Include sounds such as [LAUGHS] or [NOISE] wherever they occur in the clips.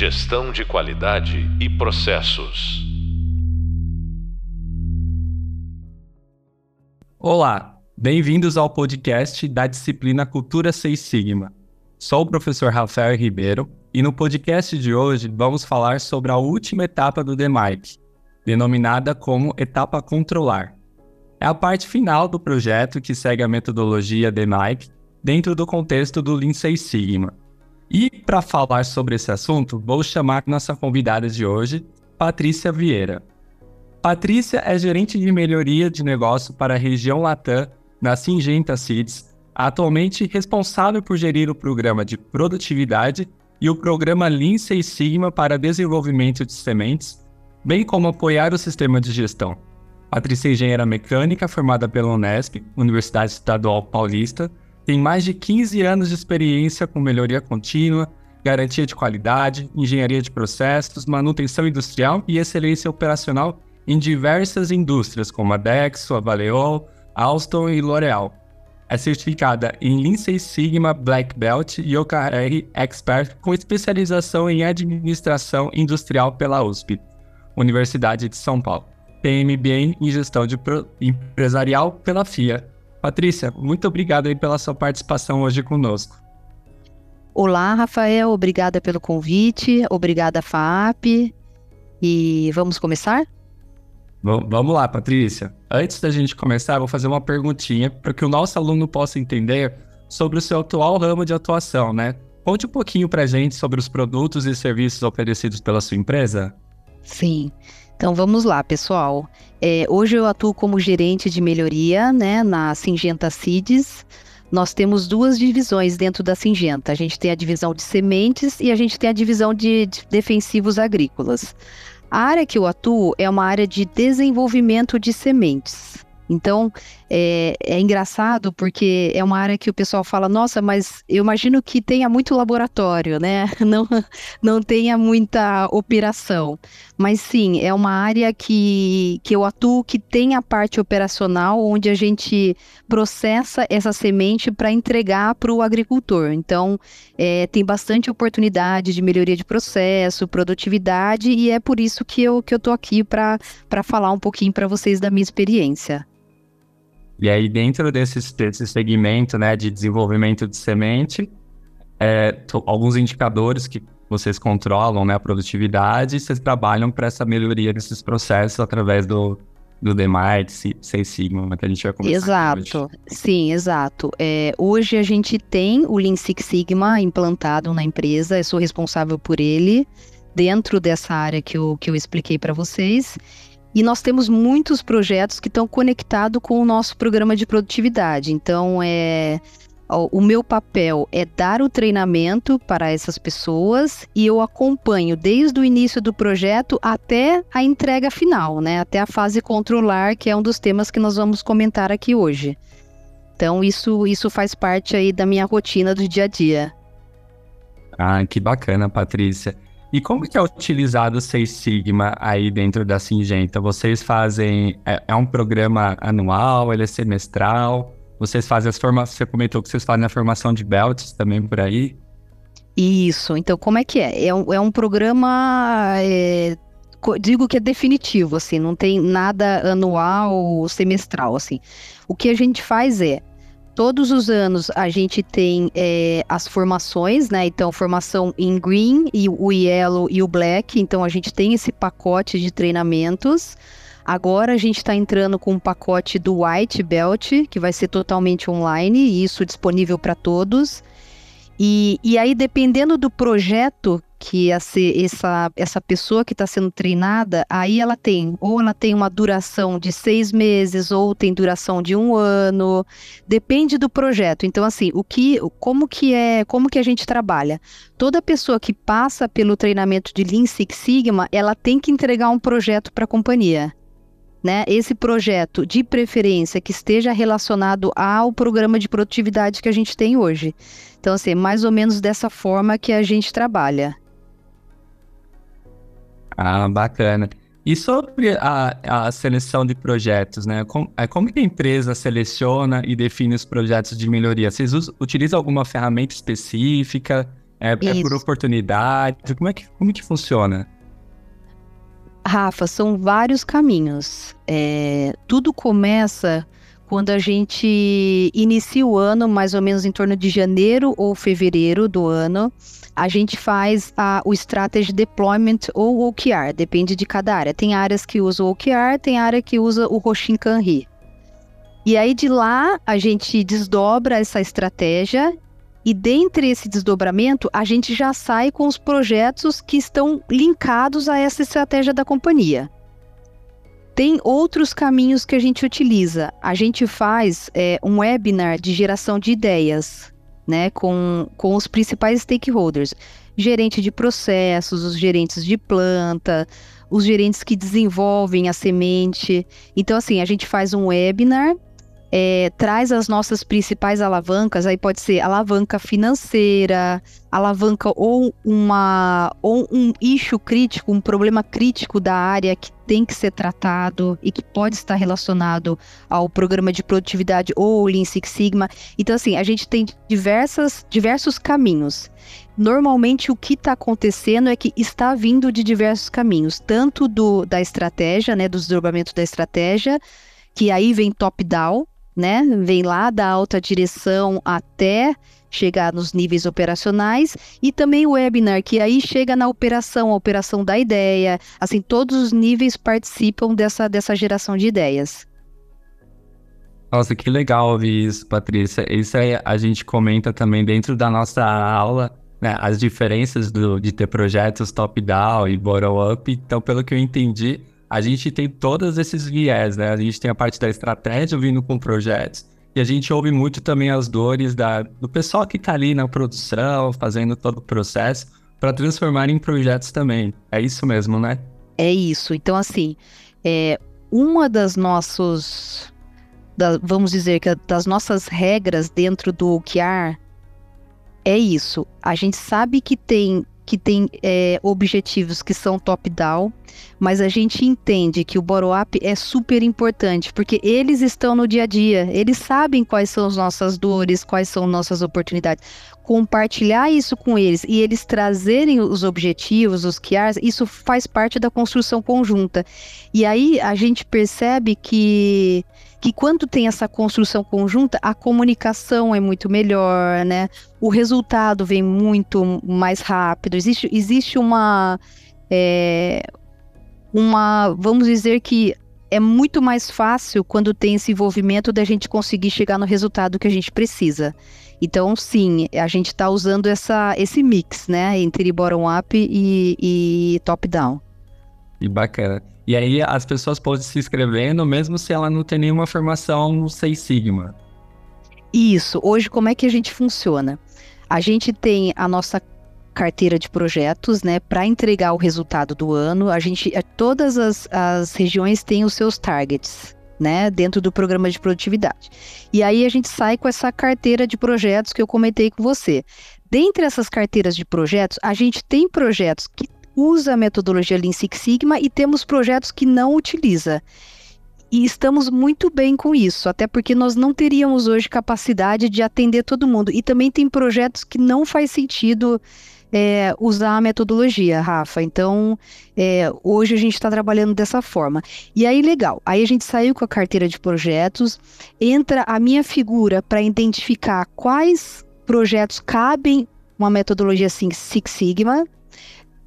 Gestão de qualidade e processos. Olá, bem-vindos ao podcast da disciplina Cultura Seis Sigma. Sou o professor Rafael Ribeiro e no podcast de hoje vamos falar sobre a última etapa do DMAIC, denominada como etapa controlar. É a parte final do projeto que segue a metodologia DMAIC dentro do contexto do Lean Six Sigma. E para falar sobre esse assunto, vou chamar nossa convidada de hoje, Patrícia Vieira. Patrícia é gerente de melhoria de negócio para a região Latam na Singenta Seeds, atualmente responsável por gerir o programa de produtividade e o programa Lean Six Sigma para desenvolvimento de sementes, bem como apoiar o sistema de gestão. Patrícia é engenheira mecânica formada pela Unesp, Universidade Estadual Paulista, tem mais de 15 anos de experiência com melhoria contínua, garantia de qualidade, engenharia de processos, manutenção industrial e excelência operacional em diversas indústrias como a Dexo, a Valeol, Alstom e L'Oréal. É certificada em Lean Six Sigma Black Belt e OKR Expert com especialização em administração industrial pela USP, Universidade de São Paulo. Tem em gestão empresarial pela FIA. Patrícia, muito obrigado aí pela sua participação hoje conosco. Olá, Rafael, obrigada pelo convite, obrigada, FAP. E vamos começar? V vamos lá, Patrícia. Antes da gente começar, vou fazer uma perguntinha para que o nosso aluno possa entender sobre o seu atual ramo de atuação, né? Conte um pouquinho para a gente sobre os produtos e serviços oferecidos pela sua empresa. Sim. Então vamos lá, pessoal. É, hoje eu atuo como gerente de melhoria né, na Singenta Seeds. Nós temos duas divisões dentro da Singenta. A gente tem a divisão de sementes e a gente tem a divisão de defensivos agrícolas. A área que eu atuo é uma área de desenvolvimento de sementes. Então, é, é, engraçado porque é uma área que o pessoal fala, nossa, mas eu imagino que tenha muito laboratório, né? [LAUGHS] Não, não tenha muita operação. Mas sim, é uma área que, que eu atuo que tem a parte operacional, onde a gente processa essa semente para entregar para o agricultor. Então, é, tem bastante oportunidade de melhoria de processo, produtividade, e é por isso que eu estou que eu aqui para falar um pouquinho para vocês da minha experiência. E aí, dentro desse, desse segmento né, de desenvolvimento de semente, é, alguns indicadores que vocês controlam né, a produtividade, vocês trabalham para essa melhoria desses processos através do, do DMART, Seis Sigma, que a gente vai conversar Exato, hoje. sim, exato. É, hoje a gente tem o Lean Six Sigma implantado na empresa, eu sou responsável por ele, dentro dessa área que eu, que eu expliquei para vocês. E nós temos muitos projetos que estão conectados com o nosso programa de produtividade. Então, é, o meu papel é dar o treinamento para essas pessoas e eu acompanho desde o início do projeto até a entrega final, né? Até a fase controlar, que é um dos temas que nós vamos comentar aqui hoje. Então, isso, isso faz parte aí da minha rotina do dia a dia. Ah, que bacana, Patrícia. E como que é utilizado o Seis Sigma aí dentro da Singenta? Vocês fazem... É, é um programa anual, ele é semestral? Vocês fazem as formações... Você comentou que vocês fazem a formação de belts também por aí? Isso. Então, como é que é? É um, é um programa... É, digo que é definitivo, assim. Não tem nada anual ou semestral, assim. O que a gente faz é Todos os anos a gente tem é, as formações, né? Então, formação em green e o yellow e o black. Então, a gente tem esse pacote de treinamentos. Agora a gente está entrando com um pacote do White Belt, que vai ser totalmente online, e isso disponível para todos. E, e aí, dependendo do projeto que essa, essa, essa pessoa que está sendo treinada, aí ela tem, ou ela tem uma duração de seis meses, ou tem duração de um ano, depende do projeto. Então, assim, o que, como que é, como que a gente trabalha? Toda pessoa que passa pelo treinamento de Lean Six Sigma, ela tem que entregar um projeto para a companhia né, esse projeto de preferência que esteja relacionado ao programa de produtividade que a gente tem hoje. Então, assim, é mais ou menos dessa forma que a gente trabalha. Ah, bacana. E sobre a, a seleção de projetos, né? Como, é, como que a empresa seleciona e define os projetos de melhoria? Vocês utilizam alguma ferramenta específica? É, é por oportunidade? Como é que, como que funciona? Rafa, são vários caminhos. É, tudo começa quando a gente inicia o ano, mais ou menos em torno de janeiro ou fevereiro do ano, a gente faz a, o Strategy Deployment ou OKR, depende de cada área. Tem áreas que usam o OKR, tem área que usa o Roshin Kanri. E aí de lá a gente desdobra essa estratégia e dentre esse desdobramento a gente já sai com os projetos que estão linkados a essa estratégia da companhia. Tem outros caminhos que a gente utiliza. A gente faz é, um webinar de geração de ideias, né, com, com os principais stakeholders, gerente de processos, os gerentes de planta, os gerentes que desenvolvem a semente. Então, assim, a gente faz um webinar é, traz as nossas principais alavancas, aí pode ser alavanca financeira, alavanca ou uma ou um eixo crítico, um problema crítico da área que tem que ser tratado e que pode estar relacionado ao programa de produtividade ou Lean Six Sigma. Então assim, a gente tem diversas diversos caminhos. Normalmente o que está acontecendo é que está vindo de diversos caminhos, tanto do da estratégia, né, do desdobramento da estratégia, que aí vem top-down, né? Vem lá da alta direção até chegar nos níveis operacionais e também o webinar que aí chega na operação, a operação da ideia, assim todos os níveis participam dessa dessa geração de ideias. Nossa, que legal ouvir isso, Patrícia. Isso aí a gente comenta também dentro da nossa aula, né, as diferenças do, de ter projetos top-down e bottom-up. Então, pelo que eu entendi, a gente tem todos esses viés, né? A gente tem a parte da estratégia vindo com projetos. E a gente ouve muito também as dores da, do pessoal que está ali na produção, fazendo todo o processo, para transformar em projetos também. É isso mesmo, né? É isso. Então, assim, é, uma das nossos, da, vamos dizer que das nossas regras dentro do OKR é isso. A gente sabe que tem que tem é, objetivos que são top-down, mas a gente entende que o bottom-up é super importante, porque eles estão no dia a dia, eles sabem quais são as nossas dores, quais são nossas oportunidades. Compartilhar isso com eles e eles trazerem os objetivos, os QRs, isso faz parte da construção conjunta. E aí a gente percebe que que quando tem essa construção conjunta, a comunicação é muito melhor, né? O resultado vem muito mais rápido. Existe, existe uma, é, uma, vamos dizer que é muito mais fácil quando tem esse envolvimento da gente conseguir chegar no resultado que a gente precisa. Então, sim, a gente está usando essa, esse mix, né, entre bottom-up e, e top-down. E bacana. E aí as pessoas podem se inscrevendo, mesmo se ela não tem nenhuma formação no Seis Sigma. Isso. Hoje, como é que a gente funciona? A gente tem a nossa carteira de projetos, né, para entregar o resultado do ano. A gente, eh, todas as, as regiões têm os seus targets, né, dentro do programa de produtividade. E aí a gente sai com essa carteira de projetos que eu comentei com você. Dentre essas carteiras de projetos, a gente tem projetos que usa a metodologia Lean Six Sigma e temos projetos que não utiliza. E estamos muito bem com isso, até porque nós não teríamos hoje capacidade de atender todo mundo. E também tem projetos que não faz sentido é, usar a metodologia, Rafa. Então, é, hoje a gente está trabalhando dessa forma. E aí, legal. Aí a gente saiu com a carteira de projetos, entra a minha figura para identificar quais projetos cabem uma metodologia assim, Six Sigma,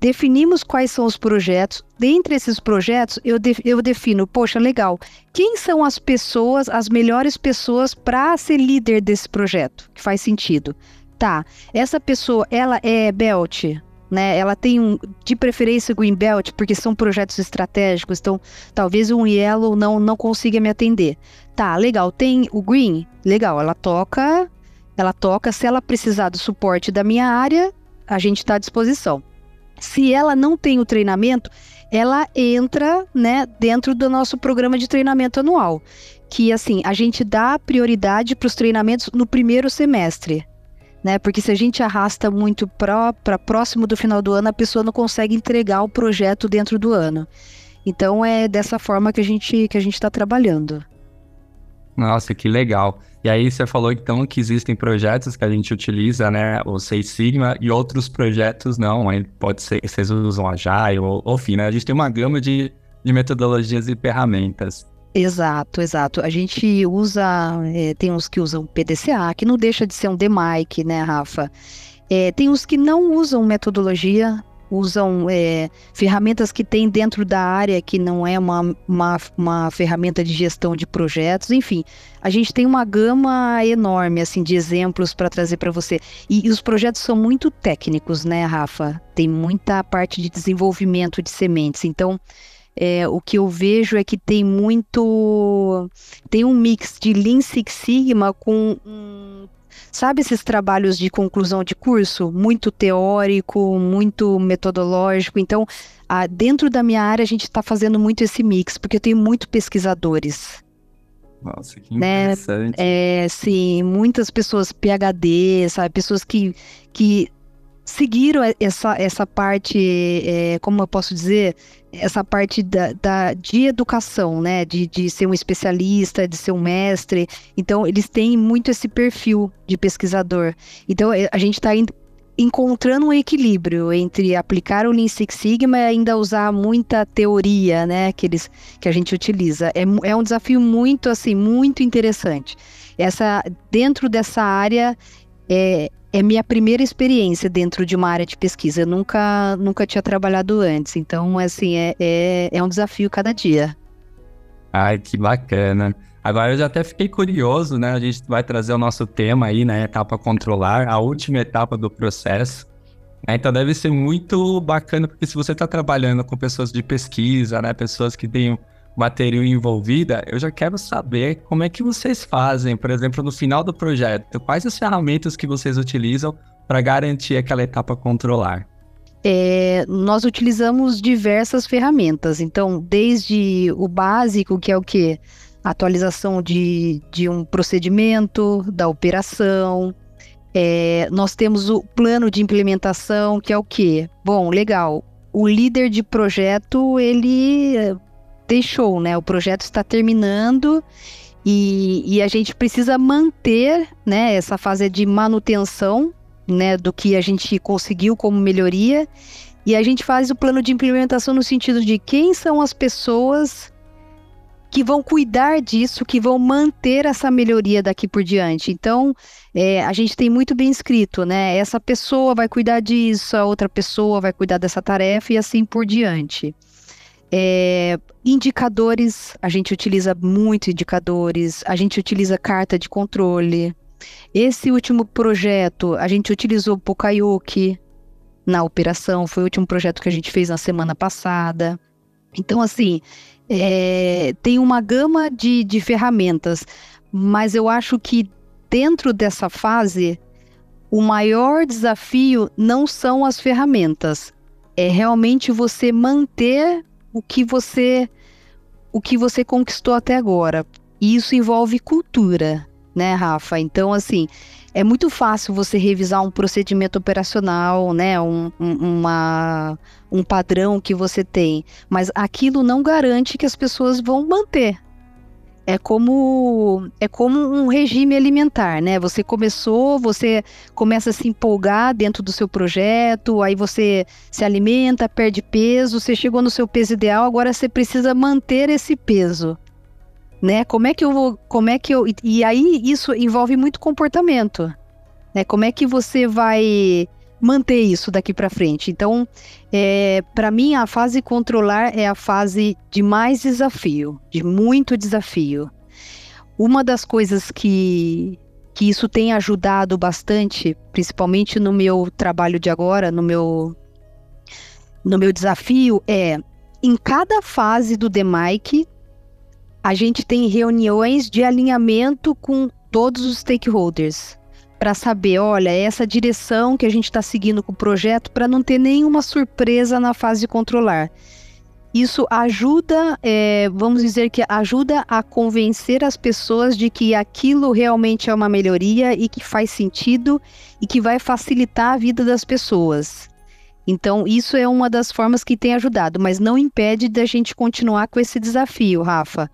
definimos quais são os projetos. Dentre esses projetos, eu, de, eu defino, poxa, legal, quem são as pessoas, as melhores pessoas para ser líder desse projeto, que faz sentido. Tá, essa pessoa, ela é belt, né? Ela tem um, de preferência green belt, porque são projetos estratégicos, então talvez um yellow não não consiga me atender. Tá, legal, tem o green, legal, ela toca, ela toca, se ela precisar do suporte da minha área, a gente está à disposição. Se ela não tem o treinamento, ela entra, né, dentro do nosso programa de treinamento anual, que assim, a gente dá prioridade para os treinamentos no primeiro semestre. Né? Porque se a gente arrasta muito para próximo do final do ano, a pessoa não consegue entregar o projeto dentro do ano. Então é dessa forma que a gente que a gente está trabalhando. Nossa, que legal. E aí você falou então que existem projetos que a gente utiliza, né, o Seis Sigma, e outros projetos não, aí pode ser que vocês usam Agile, ou, ou enfim, né, a gente tem uma gama de, de metodologias e ferramentas. Exato, exato. A gente usa, é, tem uns que usam PDCA, que não deixa de ser um DMIC, né, Rafa? É, tem uns que não usam metodologia, usam é, ferramentas que tem dentro da área que não é uma, uma, uma, ferramenta de gestão de projetos, enfim, a gente tem uma gama enorme assim de exemplos para trazer para você. E, e, os projetos são muito técnicos, né, Rafa? Tem muita parte de desenvolvimento de sementes, então é, o que eu vejo é que tem muito. Tem um mix de Lean Six Sigma com. Um, sabe esses trabalhos de conclusão de curso? Muito teórico, muito metodológico. Então, a, dentro da minha área, a gente está fazendo muito esse mix, porque eu tenho muito pesquisadores. Nossa, que né? interessante. É, sim, muitas pessoas PhD, sabe? Pessoas que, que seguiram essa, essa parte, é, como eu posso dizer, essa parte da, da, de educação, né? De, de ser um especialista, de ser um mestre. Então, eles têm muito esse perfil de pesquisador. Então, a gente está encontrando um equilíbrio entre aplicar o Lean Six Sigma e ainda usar muita teoria, né? Que, eles, que a gente utiliza. É, é um desafio muito, assim, muito interessante. Essa, dentro dessa área, é, é minha primeira experiência dentro de uma área de pesquisa. Eu nunca, nunca tinha trabalhado antes. Então, assim, é, é, é um desafio cada dia. Ai, que bacana. Agora eu já até fiquei curioso, né? A gente vai trazer o nosso tema aí, né? Etapa controlar, a última etapa do processo. Né? Então deve ser muito bacana, porque se você está trabalhando com pessoas de pesquisa, né? Pessoas que têm material envolvida, eu já quero saber como é que vocês fazem, por exemplo, no final do projeto, quais as ferramentas que vocês utilizam para garantir aquela etapa controlar. É, nós utilizamos diversas ferramentas, então, desde o básico, que é o que? Atualização de, de um procedimento, da operação. É, nós temos o plano de implementação, que é o que? Bom, legal. O líder de projeto, ele deixou, né? O projeto está terminando e, e, a gente precisa manter, né? Essa fase de manutenção, né? Do que a gente conseguiu como melhoria e a gente faz o plano de implementação no sentido de quem são as pessoas que vão cuidar disso, que vão manter essa melhoria daqui por diante. Então, é, a gente tem muito bem escrito, né? Essa pessoa vai cuidar disso, a outra pessoa vai cuidar dessa tarefa e assim por diante. É, indicadores, a gente utiliza muito indicadores, a gente utiliza carta de controle. Esse último projeto, a gente utilizou Pokayuki na operação, foi o último projeto que a gente fez na semana passada. Então, assim, é, tem uma gama de, de ferramentas, mas eu acho que dentro dessa fase, o maior desafio não são as ferramentas, é realmente você manter o que você o que você conquistou até agora. E isso envolve cultura, né, Rafa? Então, assim, é muito fácil você revisar um procedimento operacional, né, um, um, uma, um padrão que você tem, mas aquilo não garante que as pessoas vão manter, é como é como um regime alimentar, né? Você começou, você começa a se empolgar dentro do seu projeto, aí você se alimenta, perde peso, você chegou no seu peso ideal, agora você precisa manter esse peso, né? Como é que eu vou, como é que eu e aí isso envolve muito comportamento, né? Como é que você vai manter isso daqui para frente. Então, é, para mim, a fase controlar é a fase de mais desafio, de muito desafio. Uma das coisas que, que isso tem ajudado bastante, principalmente no meu trabalho de agora, no meu, no meu desafio, é em cada fase do DMIC, a gente tem reuniões de alinhamento com todos os stakeholders para saber, olha, é essa direção que a gente está seguindo com o projeto para não ter nenhuma surpresa na fase de controlar. Isso ajuda, é, vamos dizer que ajuda a convencer as pessoas de que aquilo realmente é uma melhoria e que faz sentido e que vai facilitar a vida das pessoas. Então, isso é uma das formas que tem ajudado, mas não impede da gente continuar com esse desafio, Rafa.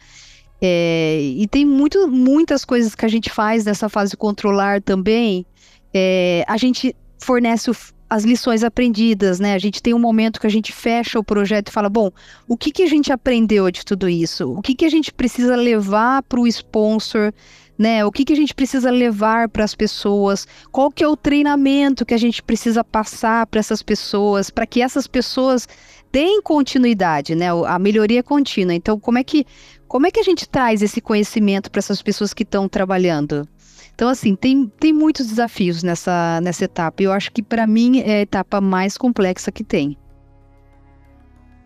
É, e tem muito, muitas coisas que a gente faz nessa fase controlar também. É, a gente fornece o, as lições aprendidas, né? A gente tem um momento que a gente fecha o projeto e fala, bom, o que, que a gente aprendeu de tudo isso? O que, que a gente precisa levar para o sponsor? Né? O que, que a gente precisa levar para as pessoas? Qual que é o treinamento que a gente precisa passar para essas pessoas, para que essas pessoas deem continuidade, né? A melhoria contínua. Então, como é que como é que a gente traz esse conhecimento para essas pessoas que estão trabalhando? Então, assim, tem, tem muitos desafios nessa, nessa etapa. Eu acho que, para mim, é a etapa mais complexa que tem.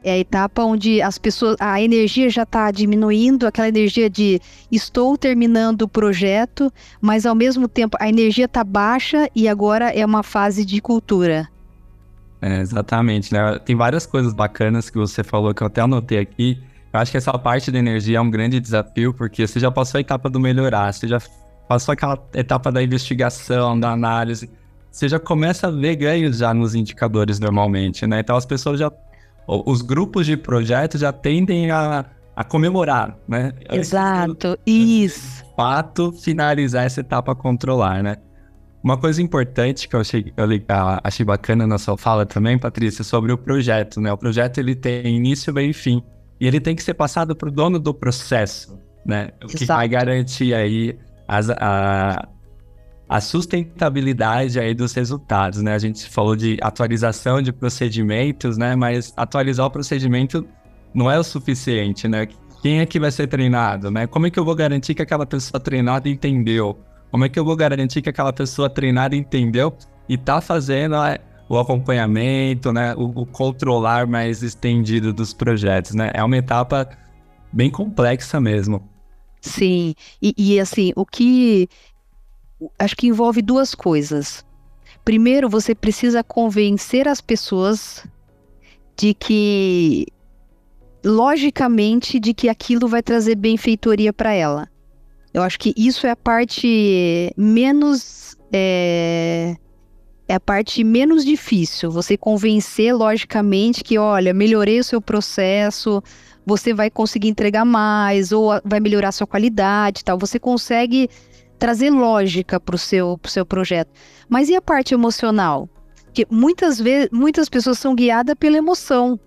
É a etapa onde as pessoas, a energia já está diminuindo, aquela energia de estou terminando o projeto, mas ao mesmo tempo a energia está baixa e agora é uma fase de cultura. É, exatamente, né? Tem várias coisas bacanas que você falou que eu até anotei aqui. Eu acho que essa parte da energia é um grande desafio, porque você já passou a etapa do melhorar, você já passou aquela etapa da investigação, da análise, você já começa a ver ganhos já nos indicadores normalmente, né? Então as pessoas já. Os grupos de projetos já tendem a, a comemorar, né? Exato, isso. Fato, finalizar essa etapa controlar, né? Uma coisa importante que eu achei, eu achei bacana na sua fala também, Patrícia, sobre o projeto, né? O projeto ele tem início, meio e fim. E ele tem que ser passado para o dono do processo, né? O que vai garantir aí as, a, a sustentabilidade aí dos resultados, né? A gente falou de atualização de procedimentos, né? Mas atualizar o procedimento não é o suficiente, né? Quem é que vai ser treinado, né? Como é que eu vou garantir que aquela pessoa treinada entendeu? Como é que eu vou garantir que aquela pessoa treinada entendeu e tá fazendo o acompanhamento, né, o, o, controlar mais estendido dos projetos, né? É uma etapa bem complexa mesmo. Sim, e, e assim, o que acho que envolve duas coisas. Primeiro, você precisa convencer as pessoas de que logicamente de que aquilo vai trazer benfeitoria para ela. Eu acho que isso é a parte menos é, é a parte menos difícil. Você convencer logicamente que, olha, melhorei o seu processo, você vai conseguir entregar mais, ou vai melhorar a sua qualidade tal. Você consegue trazer lógica para o seu, pro seu projeto. Mas e a parte emocional? Que muitas vezes, muitas pessoas são guiadas pela emoção,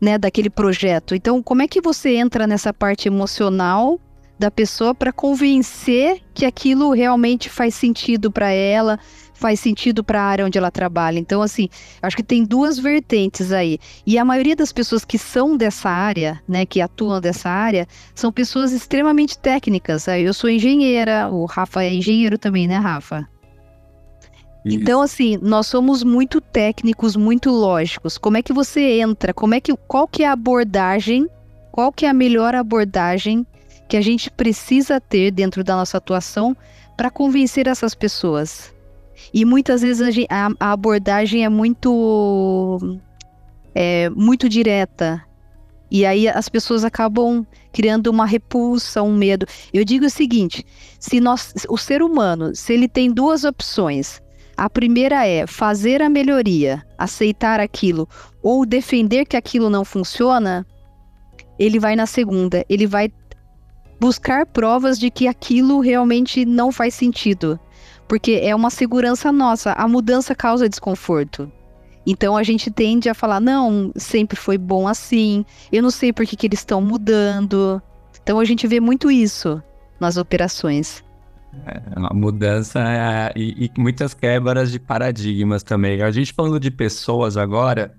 né, daquele projeto. Então, como é que você entra nessa parte emocional da pessoa para convencer que aquilo realmente faz sentido para ela, faz sentido para a área onde ela trabalha. Então, assim, acho que tem duas vertentes aí. E a maioria das pessoas que são dessa área, né, que atuam dessa área, são pessoas extremamente técnicas. Eu sou engenheira, o Rafa é engenheiro também, né, Rafa? Isso. Então, assim, nós somos muito técnicos, muito lógicos. Como é que você entra? Como é que, qual que é a abordagem? Qual que é a melhor abordagem que a gente precisa ter dentro da nossa atuação para convencer essas pessoas? E muitas vezes a, a abordagem é muito, é, muito direta. E aí as pessoas acabam criando uma repulsa, um medo. Eu digo o seguinte: se nós, o ser humano, se ele tem duas opções, a primeira é fazer a melhoria, aceitar aquilo, ou defender que aquilo não funciona, ele vai na segunda, ele vai buscar provas de que aquilo realmente não faz sentido porque é uma segurança nossa. A mudança causa desconforto. Então a gente tende a falar: não, sempre foi bom assim, eu não sei por que, que eles estão mudando. Então a gente vê muito isso nas operações. É, uma mudança é, e, e, muitas quebras de paradigmas também. A gente falando de pessoas agora,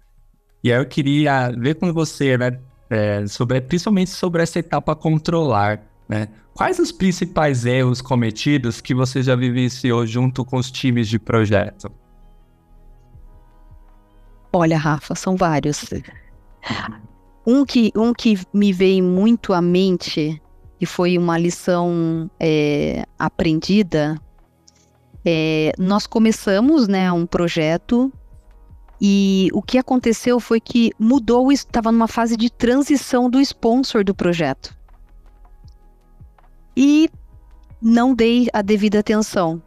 e aí eu queria ver com você, né, é, sobre, principalmente sobre essa etapa controlar. Né? Quais os principais erros cometidos que você já vivenciou junto com os times de projeto? Olha, Rafa, são vários. Um que, um que me veio muito à mente e foi uma lição é, aprendida. É, nós começamos né, um projeto e o que aconteceu foi que mudou, estava numa fase de transição do sponsor do projeto e não dei a devida atenção.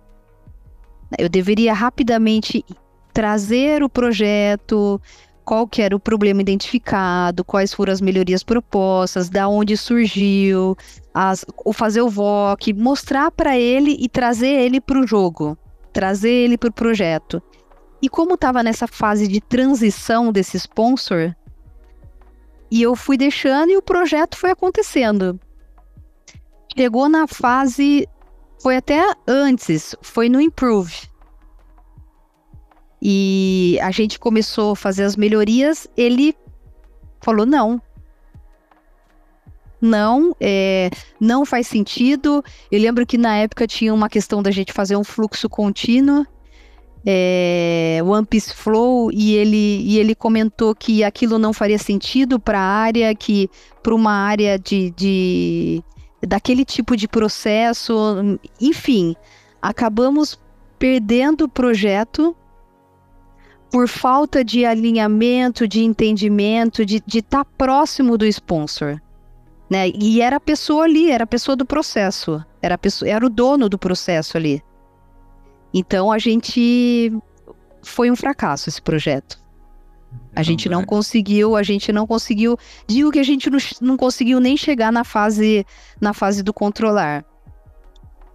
Eu deveria rapidamente trazer o projeto, qual que era o problema identificado, quais foram as melhorias propostas, da onde surgiu, as, o fazer o VOC, mostrar para ele e trazer ele para o jogo, trazer ele para o projeto. E como estava nessa fase de transição desse sponsor, e eu fui deixando e o projeto foi acontecendo. Chegou na fase, foi até antes, foi no Improve. E a gente começou a fazer as melhorias, ele falou não. Não, é, não faz sentido. Eu lembro que na época tinha uma questão da gente fazer um fluxo contínuo é, One Piece Flow e ele, e ele comentou que aquilo não faria sentido para a área, que para uma área de, de daquele tipo de processo, enfim, acabamos perdendo o projeto por falta de alinhamento, de entendimento, de estar tá próximo do sponsor. Né? E era a pessoa ali, era a pessoa do processo, era, pessoa, era o dono do processo ali. Então a gente foi um fracasso esse projeto. A gente não conseguiu, a gente não conseguiu. Digo que a gente não, não conseguiu nem chegar na fase na fase do controlar.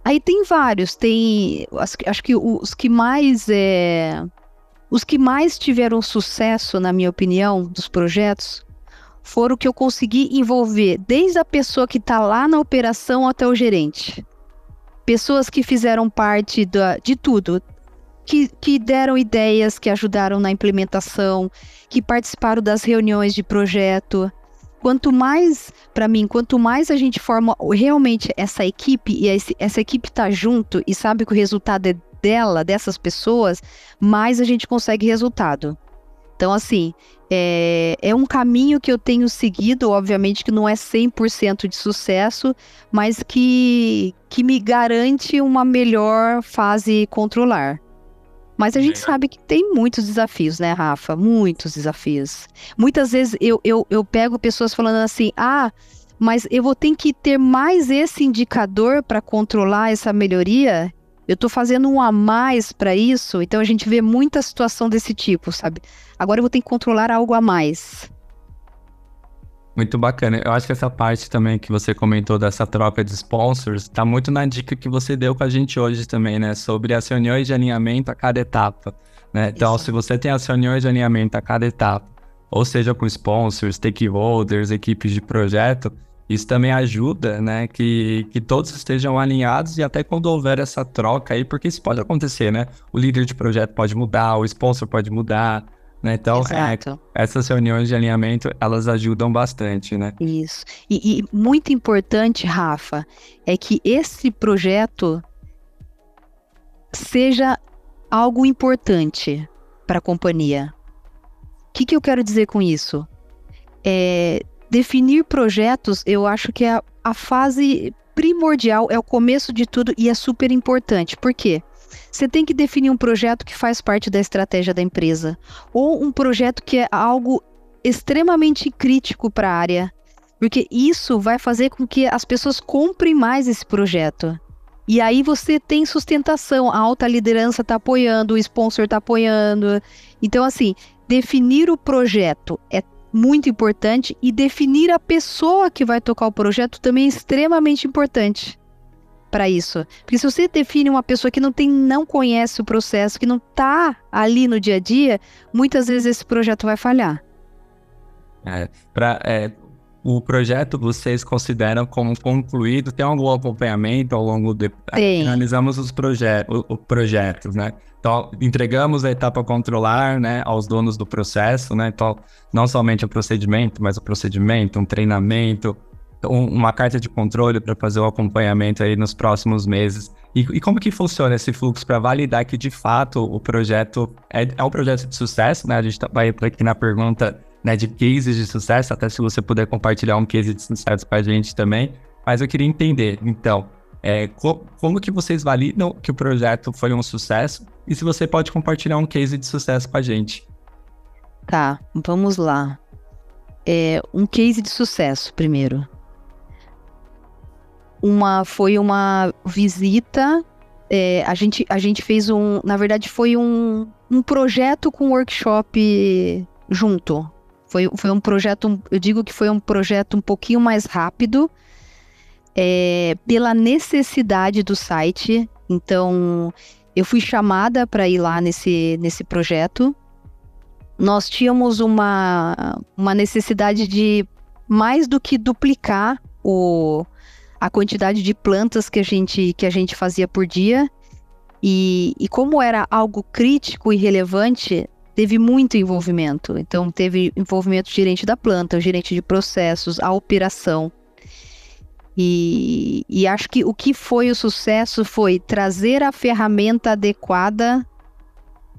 Aí tem vários, tem acho que os que mais é, os que mais tiveram sucesso, na minha opinião, dos projetos, foram que eu consegui envolver desde a pessoa que está lá na operação até o gerente pessoas que fizeram parte da, de tudo, que, que deram ideias, que ajudaram na implementação, que participaram das reuniões de projeto. Quanto mais, para mim, quanto mais a gente forma realmente essa equipe e esse, essa equipe tá junto e sabe que o resultado é dela, dessas pessoas, mais a gente consegue resultado. Então, assim, é, é um caminho que eu tenho seguido, obviamente que não é 100% de sucesso, mas que, que me garante uma melhor fase controlar. Mas a gente sabe que tem muitos desafios, né, Rafa? Muitos desafios. Muitas vezes eu, eu, eu pego pessoas falando assim: ah, mas eu vou ter que ter mais esse indicador para controlar essa melhoria eu estou fazendo um a mais para isso, então a gente vê muita situação desse tipo, sabe? Agora eu vou ter que controlar algo a mais. Muito bacana. Eu acho que essa parte também que você comentou dessa troca de sponsors está muito na dica que você deu com a gente hoje também, né? Sobre as reuniões de alinhamento a cada etapa. Né? Então, Isso. se você tem as reuniões de alinhamento a cada etapa, ou seja com sponsors, stakeholders, equipes de projeto, isso também ajuda, né, que, que todos estejam alinhados e até quando houver essa troca aí, porque isso pode acontecer, né? O líder de projeto pode mudar, o sponsor pode mudar, né? Então, é, essas reuniões de alinhamento, elas ajudam bastante, né? Isso. E, e muito importante, Rafa, é que esse projeto seja algo importante para a companhia. O que, que eu quero dizer com isso? É, definir projetos, eu acho que é a, a fase primordial, é o começo de tudo e é super importante. Por quê? Você tem que definir um projeto que faz parte da estratégia da empresa, ou um projeto que é algo extremamente crítico para a área, porque isso vai fazer com que as pessoas comprem mais esse projeto. E aí você tem sustentação, a alta liderança está apoiando, o sponsor está apoiando. Então, assim, definir o projeto é muito importante e definir a pessoa que vai tocar o projeto também é extremamente importante para isso. Porque se você define uma pessoa que não tem, não conhece o processo, que não está ali no dia a dia, muitas vezes esse projeto vai falhar. É, pra, é, o projeto vocês consideram como concluído? Tem algum acompanhamento ao longo de. Tem. Analisamos os proje os projetos, né? Então, entregamos a etapa controlar, né, aos donos do processo, né? Então, não somente o procedimento, mas o procedimento, um treinamento, um, uma carta de controle para fazer o acompanhamento aí nos próximos meses. E, e como que funciona esse fluxo para validar que de fato o projeto é, é um projeto de sucesso, né? A gente tá, vai aqui na pergunta né, de cases de sucesso, até se você puder compartilhar um case de sucesso com a gente também. Mas eu queria entender, então, é, co como que vocês validam que o projeto foi um sucesso e se você pode compartilhar um case de sucesso com a gente. Tá, vamos lá. É, um case de sucesso primeiro. Uma foi uma visita. É, a, gente, a gente fez um. Na verdade, foi um, um projeto com workshop junto. Foi, foi um projeto, eu digo que foi um projeto um pouquinho mais rápido, é, pela necessidade do site. Então, eu fui chamada para ir lá nesse, nesse projeto. Nós tínhamos uma, uma necessidade de mais do que duplicar o, a quantidade de plantas que a gente, que a gente fazia por dia. E, e como era algo crítico e relevante, teve muito envolvimento. Então, teve envolvimento do gerente da planta, o gerente de processos, a operação. E, e acho que o que foi o sucesso foi trazer a ferramenta adequada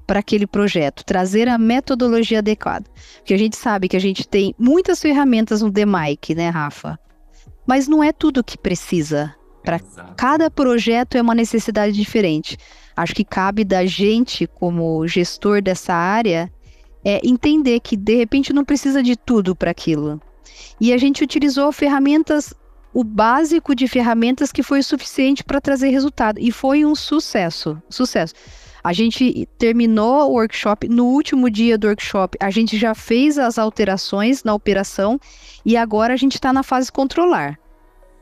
para aquele projeto, trazer a metodologia adequada. Porque a gente sabe que a gente tem muitas ferramentas no DMIC, né, Rafa? Mas não é tudo que precisa. Para cada projeto é uma necessidade diferente. Acho que cabe da gente, como gestor dessa área, é entender que de repente não precisa de tudo para aquilo. E a gente utilizou ferramentas o básico de ferramentas que foi o suficiente para trazer resultado. E foi um sucesso. Sucesso. A gente terminou o workshop no último dia do workshop. A gente já fez as alterações na operação e agora a gente está na fase controlar.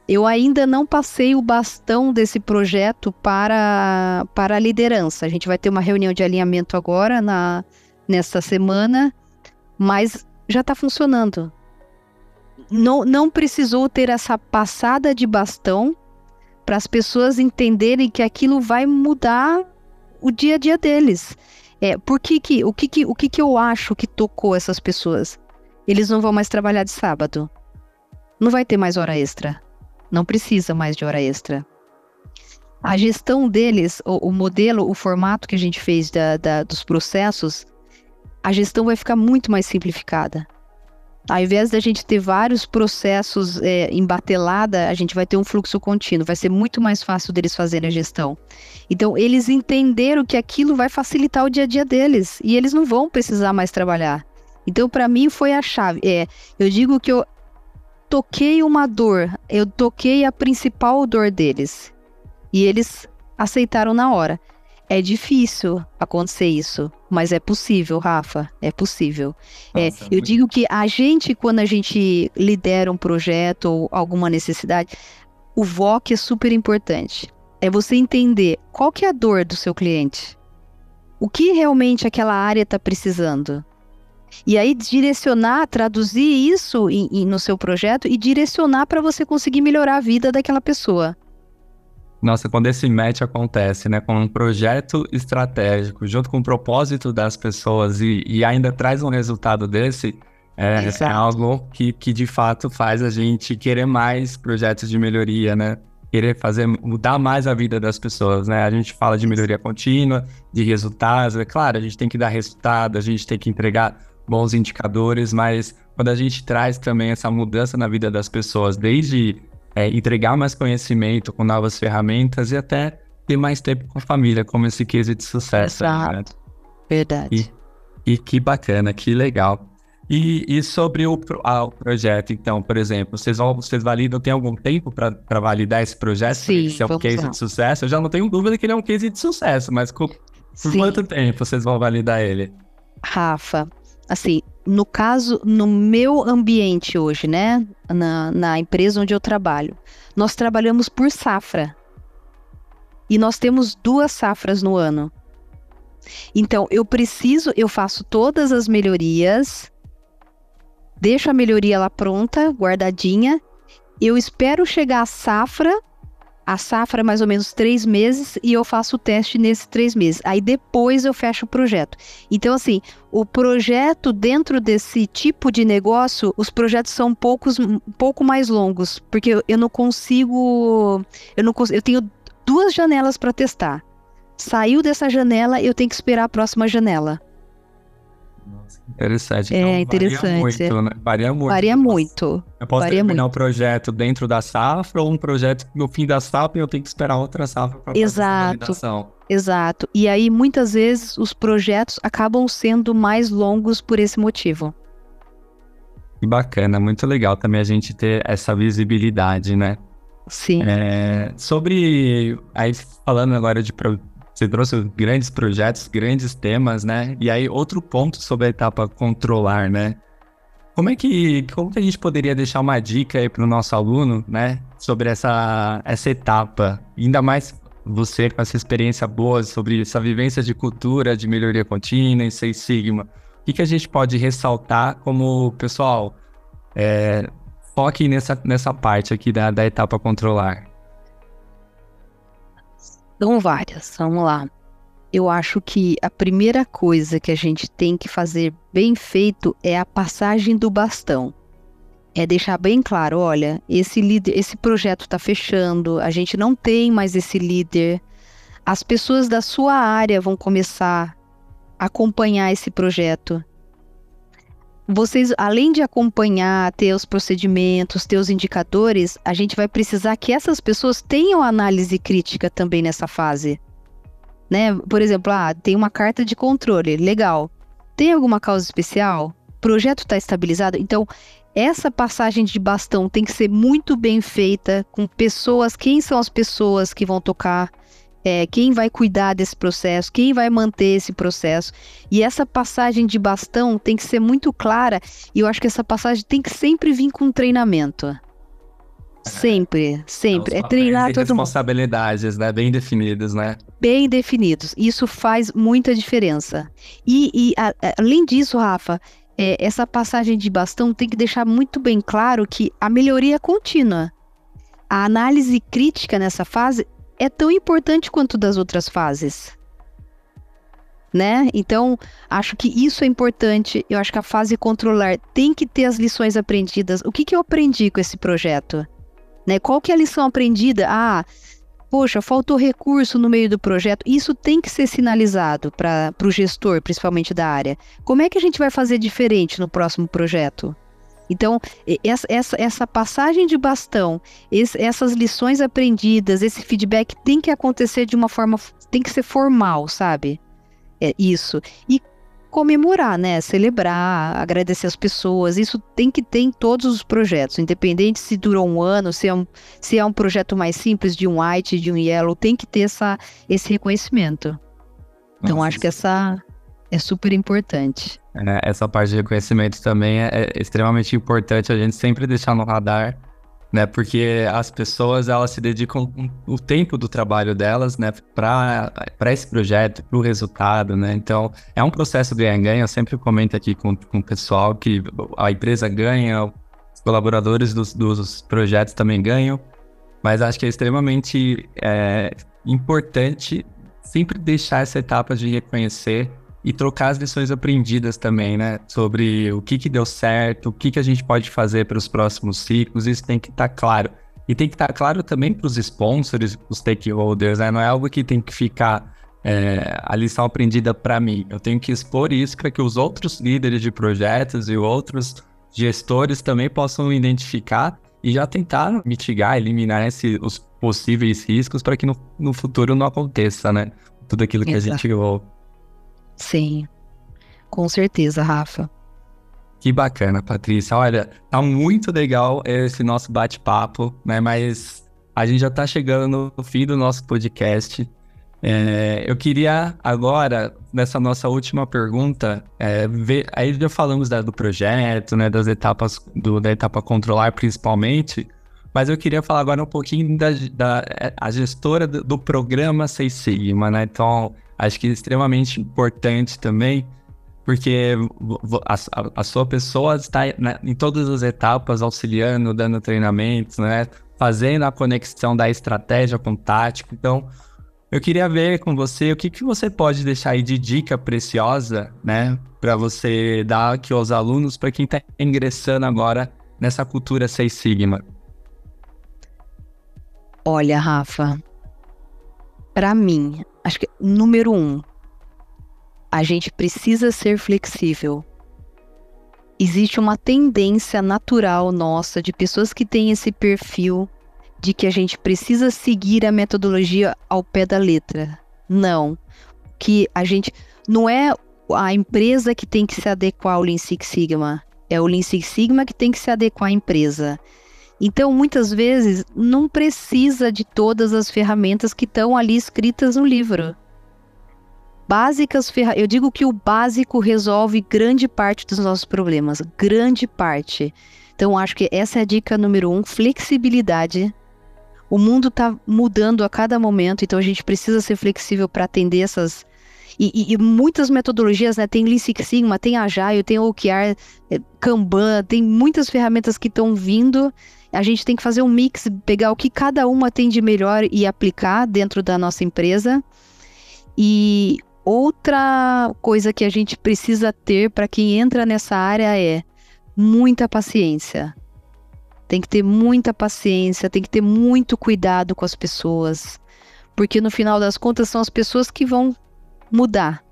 Eu ainda não passei o bastão desse projeto para, para a liderança. A gente vai ter uma reunião de alinhamento agora na, nesta semana, mas já está funcionando não, não precisou ter essa passada de bastão para as pessoas entenderem que aquilo vai mudar o dia a dia deles. É, por que que, o que que, o que que eu acho que tocou essas pessoas? Eles não vão mais trabalhar de sábado. Não vai ter mais hora extra. Não precisa mais de hora extra. A gestão deles, o, o modelo, o formato que a gente fez da, da, dos processos, a gestão vai ficar muito mais simplificada. Ao invés da gente ter vários processos é, em batelada, a gente vai ter um fluxo contínuo, vai ser muito mais fácil deles fazerem a gestão. Então, eles entenderam que aquilo vai facilitar o dia a dia deles e eles não vão precisar mais trabalhar. Então, para mim, foi a chave. É, eu digo que eu toquei uma dor, eu toquei a principal dor deles e eles aceitaram na hora. É difícil acontecer isso, mas é possível, Rafa. É possível. É, Nossa, é, eu digo que a gente, quando a gente lidera um projeto ou alguma necessidade, o VOC é super importante. É você entender qual que é a dor do seu cliente. O que realmente aquela área está precisando. E aí direcionar, traduzir isso em, em, no seu projeto e direcionar para você conseguir melhorar a vida daquela pessoa. Nossa, quando esse match acontece, né, com um projeto estratégico, junto com o propósito das pessoas e, e ainda traz um resultado desse, é, é, algo que, que de fato faz a gente querer mais projetos de melhoria, né? Querer fazer, mudar mais a vida das pessoas, né? A gente fala de melhoria contínua, de resultados, é claro, a gente tem que dar resultado, a gente tem que entregar bons indicadores, mas quando a gente traz também essa mudança na vida das pessoas, desde é, entregar mais conhecimento com novas ferramentas e até ter mais tempo com a família, como esse case de sucesso. Exato. Né? Verdade. E, e, que bacana, que legal. E, e sobre o, ah, o, projeto, então, por exemplo, vocês, vão, vocês validam, tem algum tempo para validar esse projeto? Sim, se é um case lá. de sucesso? Eu já não tenho dúvida que ele é um case de sucesso, mas por quanto tempo vocês vão validar ele? Rafa, assim, no caso, no meu ambiente hoje, né, na, na empresa onde eu trabalho, nós trabalhamos por safra. E nós temos duas safras no ano. Então, eu preciso, eu faço todas as melhorias, deixo a melhoria lá pronta, guardadinha, eu espero chegar a safra a safra é mais ou menos três meses e eu faço o teste nesses três meses. Aí depois eu fecho o projeto. Então, assim, o projeto dentro desse tipo de negócio, os projetos são poucos, um pouco mais longos, porque eu, eu não consigo, eu não consigo, eu tenho duas janelas para testar. Saiu dessa janela, eu tenho que esperar a próxima janela. Interessante. É então, interessante. Varia muito, é. né? Varia muito. Varia muito. Eu posso varia terminar muito. um projeto dentro da safra ou um projeto no fim da safra e eu tenho que esperar outra safra para fazer a validação. Exato. E aí, muitas vezes, os projetos acabam sendo mais longos por esse motivo. Que bacana, muito legal também a gente ter essa visibilidade, né? Sim. É, sobre. Aí, falando agora de Você trouxe grandes projetos, grandes temas, né? E aí, outro ponto sobre a etapa controlar, né? Como é que, como que a gente poderia deixar uma dica aí para o nosso aluno, né? Sobre essa, essa etapa, ainda mais você com essa experiência boa sobre essa vivência de cultura, de melhoria contínua em Seis Sigma, o que, que a gente pode ressaltar como, pessoal, é, foque nessa, nessa parte aqui da, da etapa controlar? São várias, vamos lá. Eu acho que a primeira coisa que a gente tem que fazer bem feito é a passagem do bastão é deixar bem claro, olha, esse líder, esse projeto está fechando, a gente não tem mais esse líder. As pessoas da sua área vão começar a acompanhar esse projeto. Vocês, além de acompanhar, ter os procedimentos, ter os indicadores, a gente vai precisar que essas pessoas tenham análise crítica também nessa fase. Né? Por exemplo, ah, tem uma carta de controle, legal. Tem alguma causa especial? O projeto está estabilizado? Então, essa passagem de bastão tem que ser muito bem feita com pessoas, quem são as pessoas que vão tocar, é, quem vai cuidar desse processo, quem vai manter esse processo. E essa passagem de bastão tem que ser muito clara, e eu acho que essa passagem tem que sempre vir com treinamento. Sempre, sempre. É, é treinar todo mundo. Responsabilidades, né? Bem definidas, né? Bem definidos. Isso faz muita diferença. E, e a, além disso, Rafa, é, essa passagem de bastão tem que deixar muito bem claro que a melhoria é contínua. A análise crítica nessa fase é tão importante quanto das outras fases. Né? Então, acho que isso é importante. Eu acho que a fase controlar tem que ter as lições aprendidas. O que, que eu aprendi com esse projeto? Né? Qual que é a lição aprendida? Ah, poxa, faltou recurso no meio do projeto, isso tem que ser sinalizado para o gestor, principalmente da área. Como é que a gente vai fazer diferente no próximo projeto? Então, essa, essa, essa passagem de bastão, esse, essas lições aprendidas, esse feedback tem que acontecer de uma forma, tem que ser formal, sabe? É isso. E comemorar, né? Celebrar, agradecer as pessoas. Isso tem que ter em todos os projetos, independente se durou um ano, se é um, se é um projeto mais simples de um white, de um yellow, tem que ter essa, esse reconhecimento. Então, Nossa, acho que essa é super importante. É, essa parte de reconhecimento também é, é extremamente importante a gente sempre deixar no radar né? Porque as pessoas elas se dedicam o tempo do trabalho delas, né, para esse projeto, para o resultado, né? Então é um processo ganha-ganha. Eu sempre comento aqui com, com o pessoal que a empresa ganha, os colaboradores dos, dos projetos também ganham, mas acho que é extremamente é, importante sempre deixar essa etapa de reconhecer e trocar as lições aprendidas também, né? Sobre o que, que deu certo, o que, que a gente pode fazer para os próximos ciclos, isso tem que estar tá claro. E tem que estar tá claro também para os sponsors, os stakeholders, né? Não é algo que tem que ficar é, a lição aprendida para mim. Eu tenho que expor isso para que os outros líderes de projetos e outros gestores também possam identificar e já tentar mitigar, eliminar esse, os possíveis riscos para que no, no futuro não aconteça, né? Tudo aquilo que Exato. a gente Sim, com certeza, Rafa. Que bacana, Patrícia. Olha, tá muito legal esse nosso bate-papo, né? Mas a gente já tá chegando no fim do nosso podcast. É, eu queria agora, nessa nossa última pergunta, é, ver, aí já falamos da, do projeto, né, das etapas, do, da etapa controlar principalmente, mas eu queria falar agora um pouquinho da, da a gestora do, do programa Seis Sigma, né? Então, acho que é extremamente importante também, porque a, a, a sua pessoa está né, em todas as etapas, auxiliando, dando treinamentos, né? Fazendo a conexão da estratégia com tático. Então, eu queria ver com você o que, que você pode deixar aí de dica preciosa, né? Para você dar aqui aos alunos, para quem está ingressando agora nessa cultura Seis Sigma. Olha, Rafa, para mim, acho que número um, a gente precisa ser flexível. Existe uma tendência natural nossa de pessoas que têm esse perfil de que a gente precisa seguir a metodologia ao pé da letra. Não. Que a gente. Não é a empresa que tem que se adequar ao Lean Six Sigma. É o Lean Six Sigma que tem que se adequar à empresa. Então, muitas vezes, não precisa de todas as ferramentas que estão ali escritas no livro. básicas ferramentas. Eu digo que o básico resolve grande parte dos nossos problemas, grande parte. Então, acho que essa é a dica número um: flexibilidade. O mundo está mudando a cada momento, então a gente precisa ser flexível para atender essas. E, e, e, muitas metodologias, né? Tem Lean Six Sigma, tem Agile, tem OKR, é, Kanban, tem muitas ferramentas que estão vindo. A gente tem que fazer um mix, pegar o que cada uma tem de melhor e aplicar dentro da nossa empresa. E outra coisa que a gente precisa ter para quem entra nessa área é muita paciência. Tem que ter muita paciência, tem que ter muito cuidado com as pessoas, porque no final das contas são as pessoas que vão mudar.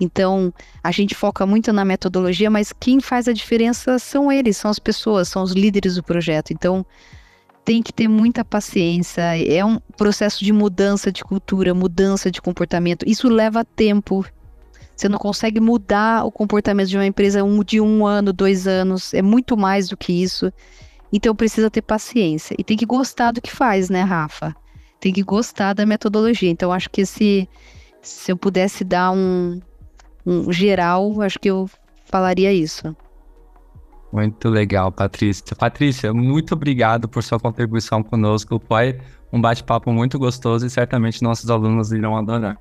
Então, a gente foca muito na metodologia, mas quem faz a diferença são eles, são as pessoas, são os líderes do projeto. Então, tem que ter muita paciência. É um processo de mudança de cultura, mudança de comportamento. Isso leva tempo. Você não consegue mudar o comportamento de uma empresa de um ano, dois anos. É muito mais do que isso. Então precisa ter paciência. E tem que gostar do que faz, né, Rafa? Tem que gostar da metodologia. Então acho que se, se eu pudesse dar um, um geral, acho que eu falaria isso. Muito legal, Patrícia. Patrícia, muito obrigado por sua contribuição conosco. Foi um bate-papo muito gostoso e certamente nossos alunos irão adorar.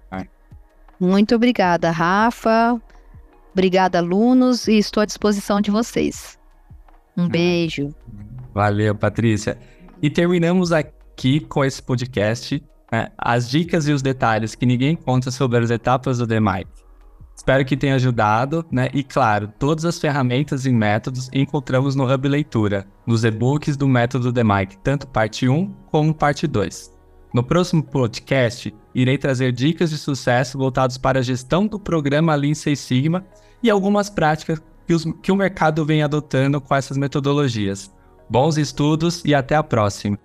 Muito obrigada, Rafa. Obrigada, alunos, e estou à disposição de vocês. Um ah. beijo. Valeu, Patrícia. E terminamos aqui com esse podcast. Né, as dicas e os detalhes que ninguém conta sobre as etapas do DMAIC. Espero que tenha ajudado, né? E claro, todas as ferramentas e métodos encontramos no Hub Leitura, nos e-books do método DMIC, tanto parte 1 como parte 2. No próximo podcast, irei trazer dicas de sucesso voltados para a gestão do programa Lean Six Sigma e algumas práticas que, os, que o mercado vem adotando com essas metodologias. Bons estudos e até a próxima!